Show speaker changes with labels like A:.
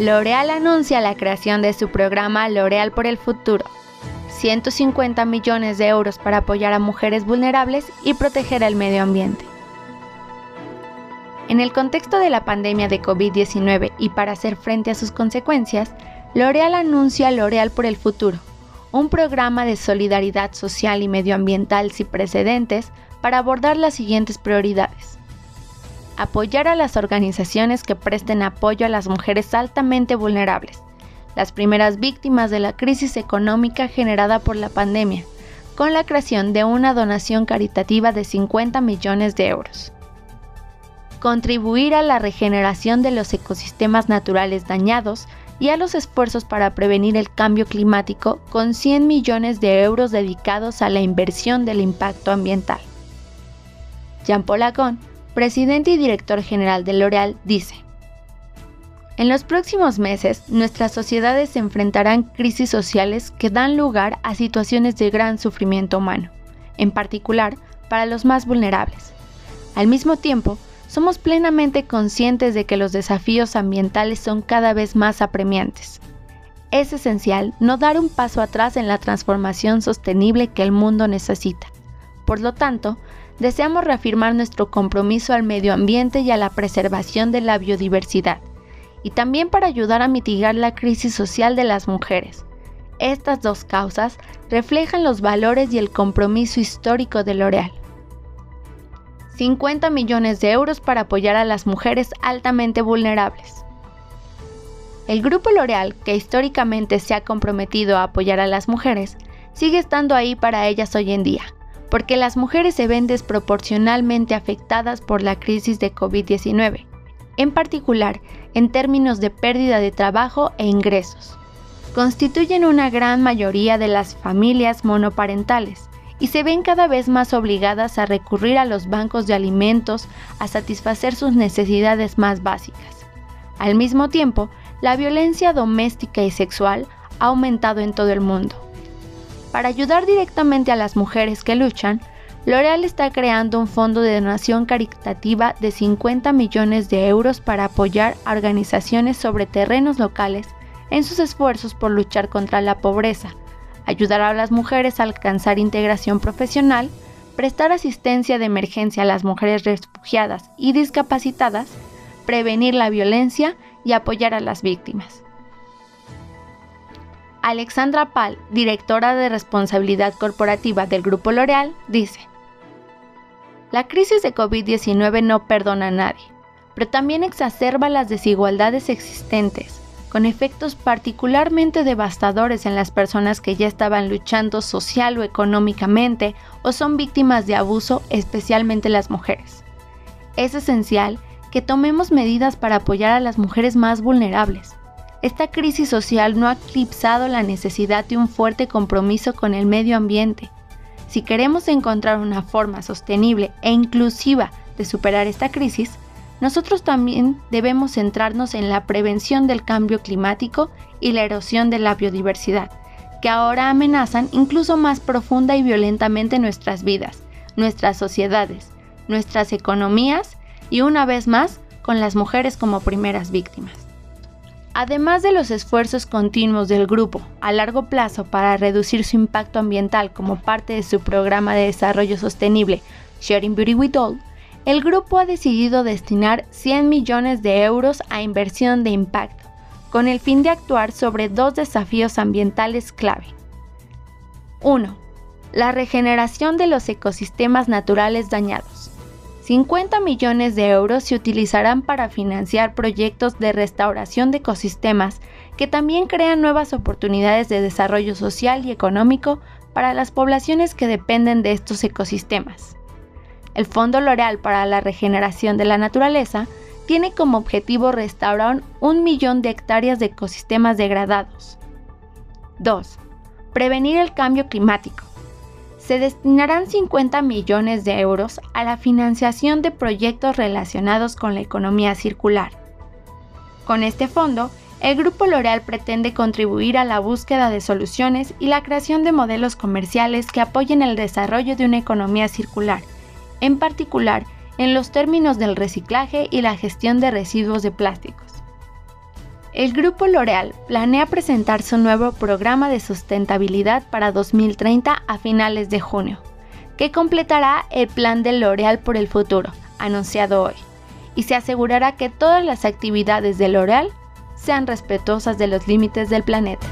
A: L'Oreal anuncia la creación de su programa L'Oreal por el Futuro. 150 millones de euros para apoyar a mujeres vulnerables y proteger el medio ambiente. En el contexto de la pandemia de COVID-19 y para hacer frente a sus consecuencias, L'Oreal anuncia L'Oreal por el Futuro, un programa de solidaridad social y medioambiental sin precedentes para abordar las siguientes prioridades. Apoyar a las organizaciones que presten apoyo a las mujeres altamente vulnerables, las primeras víctimas de la crisis económica generada por la pandemia, con la creación de una donación caritativa de 50 millones de euros. Contribuir a la regeneración de los ecosistemas naturales dañados y a los esfuerzos para prevenir el cambio climático con 100 millones de euros dedicados a la inversión del impacto ambiental. Jean-Paul Lacon, presidente y director general de L'Oréal, dice, en los próximos meses, nuestras sociedades se enfrentarán crisis sociales que dan lugar a situaciones de gran sufrimiento humano, en particular para los más vulnerables. Al mismo tiempo, somos plenamente conscientes de que los desafíos ambientales son cada vez más apremiantes. Es esencial no dar un paso atrás en la transformación sostenible que el mundo necesita. Por lo tanto, deseamos reafirmar nuestro compromiso al medio ambiente y a la preservación de la biodiversidad y también para ayudar a mitigar la crisis social de las mujeres. Estas dos causas reflejan los valores y el compromiso histórico de L'Oréal. 50 millones de euros para apoyar a las mujeres altamente vulnerables. El grupo L'Oréal, que históricamente se ha comprometido a apoyar a las mujeres, sigue estando ahí para ellas hoy en día, porque las mujeres se ven desproporcionalmente afectadas por la crisis de COVID-19 en particular en términos de pérdida de trabajo e ingresos. Constituyen una gran mayoría de las familias monoparentales y se ven cada vez más obligadas a recurrir a los bancos de alimentos a satisfacer sus necesidades más básicas. Al mismo tiempo, la violencia doméstica y sexual ha aumentado en todo el mundo. Para ayudar directamente a las mujeres que luchan, L'Oreal está creando un fondo de donación caritativa de 50 millones de euros para apoyar a organizaciones sobre terrenos locales en sus esfuerzos por luchar contra la pobreza, ayudar a las mujeres a alcanzar integración profesional, prestar asistencia de emergencia a las mujeres refugiadas y discapacitadas, prevenir la violencia y apoyar a las víctimas. Alexandra Pal, directora de responsabilidad corporativa del Grupo L'Oreal, dice, la crisis de COVID-19 no perdona a nadie, pero también exacerba las desigualdades existentes, con efectos particularmente devastadores en las personas que ya estaban luchando social o económicamente o son víctimas de abuso, especialmente las mujeres. Es esencial que tomemos medidas para apoyar a las mujeres más vulnerables. Esta crisis social no ha eclipsado la necesidad de un fuerte compromiso con el medio ambiente, si queremos encontrar una forma sostenible e inclusiva de superar esta crisis, nosotros también debemos centrarnos en la prevención del cambio climático y la erosión de la biodiversidad, que ahora amenazan incluso más profunda y violentamente nuestras vidas, nuestras sociedades, nuestras economías y una vez más con las mujeres como primeras víctimas. Además de los esfuerzos continuos del grupo a largo plazo para reducir su impacto ambiental como parte de su programa de desarrollo sostenible Sharing Beauty with All, el grupo ha decidido destinar 100 millones de euros a inversión de impacto, con el fin de actuar sobre dos desafíos ambientales clave. 1. La regeneración de los ecosistemas naturales dañados. 50 millones de euros se utilizarán para financiar proyectos de restauración de ecosistemas que también crean nuevas oportunidades de desarrollo social y económico para las poblaciones que dependen de estos ecosistemas. El Fondo L'Oreal para la Regeneración de la Naturaleza tiene como objetivo restaurar un millón de hectáreas de ecosistemas degradados. 2. Prevenir el cambio climático se destinarán 50 millones de euros a la financiación de proyectos relacionados con la economía circular. Con este fondo, el Grupo L'Oreal pretende contribuir a la búsqueda de soluciones y la creación de modelos comerciales que apoyen el desarrollo de una economía circular, en particular en los términos del reciclaje y la gestión de residuos de plásticos. El grupo L'Oreal planea presentar su nuevo programa de sustentabilidad para 2030 a finales de junio, que completará el plan de L'Oreal por el futuro, anunciado hoy, y se asegurará que todas las actividades de L'Oreal sean respetuosas de los límites del planeta.